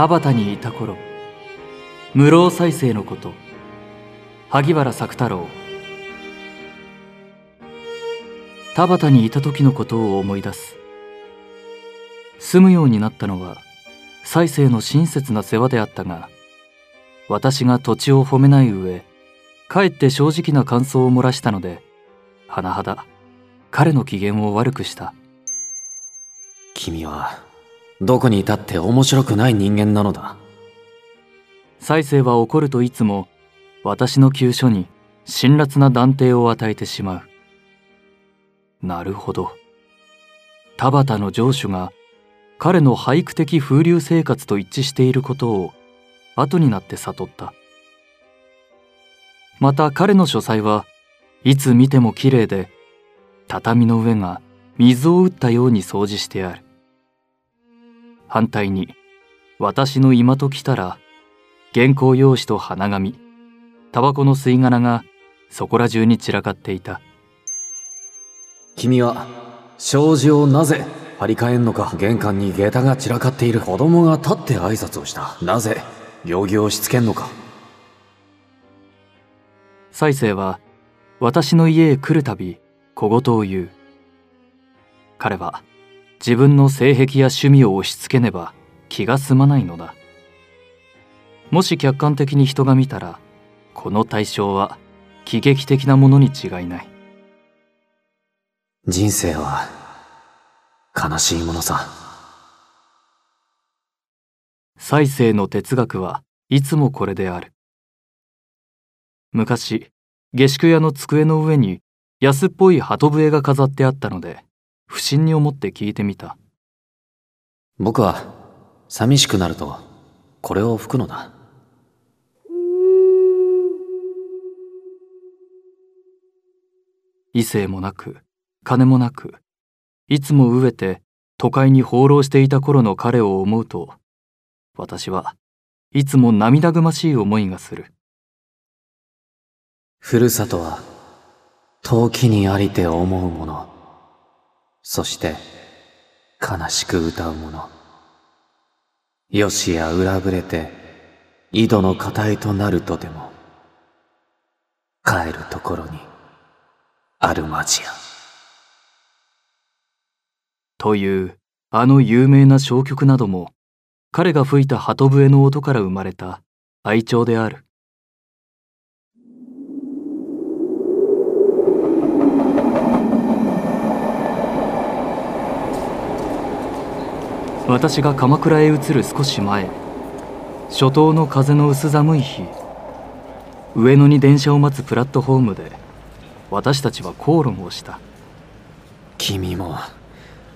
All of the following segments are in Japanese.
田畑にいた頃無老再生のこと萩原作太郎田畑にいた時のことを思い出す。住むようになったのは再生の親切な世話であったが私が土地を褒めない上かえって正直な感想を漏らしたので甚だ彼の機嫌を悪くした。君はどこにいたって面白くない人間なのだ。再生は怒るといつも私の急所に辛辣な断定を与えてしまう。なるほど。田畑の城主が彼の俳句的風流生活と一致していることを後になって悟った。また彼の書斎はいつ見てもきれいで畳の上が水を打ったように掃除してある。反対に私の今と来たら原稿用紙と花紙タバコの吸い殻がそこら中に散らかっていた。君は障子をなぜ張り替えんのか玄関に下駄が散らかっている。子供が立って挨拶をした。なぜ行儀をしつけんのか。再生は私の家へ来るたび小言を言う。彼は自分の性癖や趣味を押し付けねば気が済まないのだ。もし客観的に人が見たらこの対象は喜劇的なものに違いない。人生は悲しいものさ。再生の哲学はいつもこれである。昔下宿屋の机の上に安っぽい鳩笛が飾ってあったので不審に思って聞いてみた。僕は寂しくなるとこれを吹くのだ。異性もなく金もなくいつも飢えて都会に放浪していた頃の彼を思うと私はいつも涙ぐましい思いがする。ふるさとは遠きにありて思うものそして悲しく歌うもの。よしや裏ぶれて井戸の語りとなるとでも帰るところにあるまじや。というあの有名な小曲なども彼が吹いた鳩笛の音から生まれた愛鳥である。私が鎌倉へ移る少し前初冬の風の薄寒い日上野に電車を待つプラットホームで私たちは口論をした。君も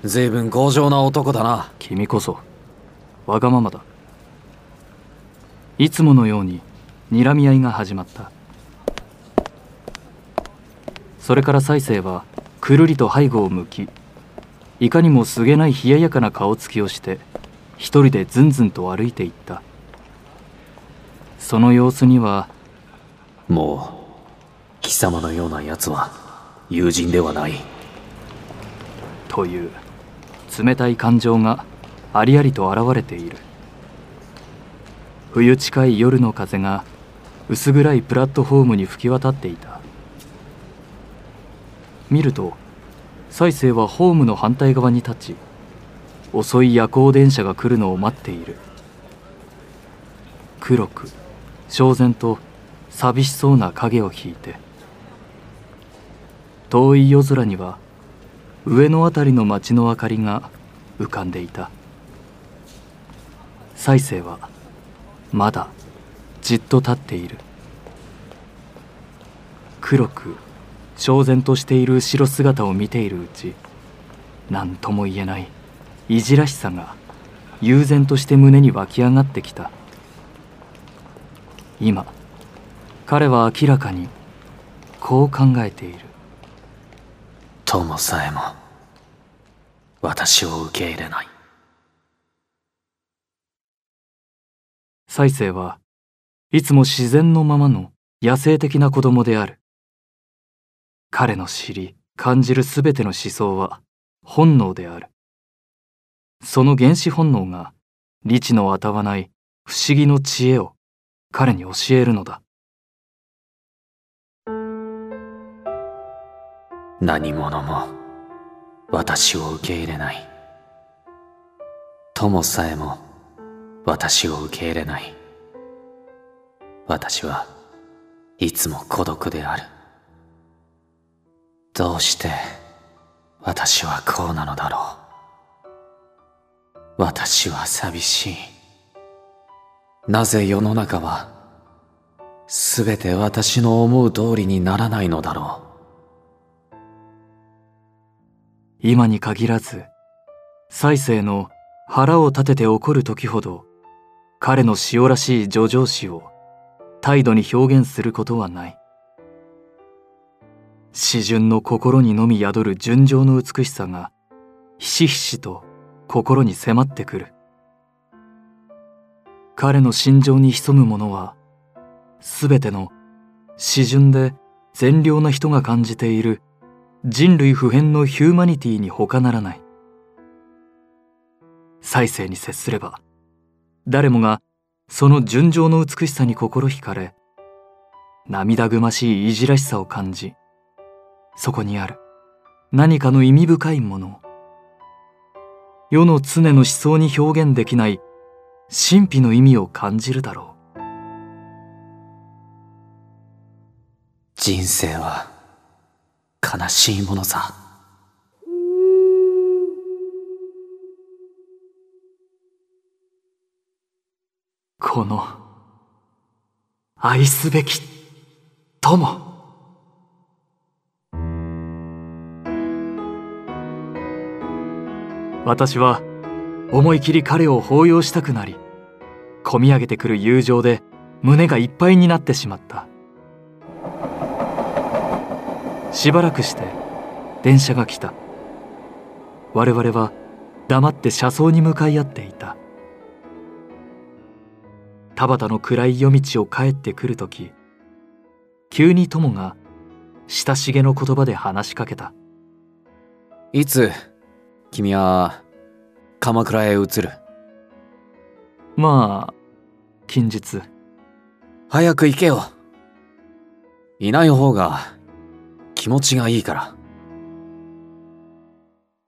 随分強情な男だな。君こそわがままだ。いつものように睨み合いが始まった。それから再生はくるりと背後を向きいかにもすげない冷ややかな顔つきをして一人でずんずんと歩いていった。その様子にはもう貴様のような奴は友人ではない。という冷たい感情がありありと現れている。冬近い夜の風が薄暗いプラットフォームに吹き渡っていた。見ると再生はホームの反対側に立ち遅い夜行電車が来るのを待っている。黒く焦然と寂しそうな影を引いて遠い夜空には上の辺りの町の明かりが浮かんでいた。再生はまだじっと立っている。黒く焦然としている後ろ姿を見ているうち何とも言えないいじらしさが悠然として胸に湧き上がってきた。今彼は明らかにこう考えている。友さえも私を受け入れない。再生はいつも自然のままの野生的な子供である彼の知り感じるすべての思想は本能である。その原始本能が理智のあたわない不思議の知恵を彼に教えるのだ。何者も私を受け入れない。友さえも私を受け入れない。私はいつも孤独である。どうして私はこうなのだろう。私は寂しい。なぜ世の中はすべて私の思う通りにならないのだろう。今に限らず再生の腹を立てて怒る時ほど彼の塩らしい叙情詩を態度に表現することはない。詩順の心にのみ宿る純情の美しさがひしひしと心に迫ってくる。彼の心情に潜むものは全ての詩順で善良な人が感じている人類普遍のヒューマニティに他ならない。再生に接すれば誰もがその純情の美しさに心惹かれ涙ぐましいいじらしさを感じそこにある。何かの意味深いものを。世の常の思想に表現できない。神秘の意味を感じるだろう。人生は悲しいものさ。この愛すべき友。私は思い切り彼を抱擁したくなりこみ上げてくる友情で胸がいっぱいになってしまった。しばらくして電車が来た。我々は黙って車窓に向かい合っていた。田畑の暗い夜道を帰ってくる時急に友が親しげの言葉で話しかけた。いつ君は鎌倉へ移る。まあ近日。早く行けよ。いない方が気持ちがいいから。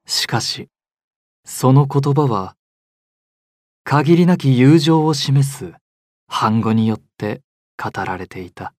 しかしその言葉は限りなき友情を示す反語によって語られていた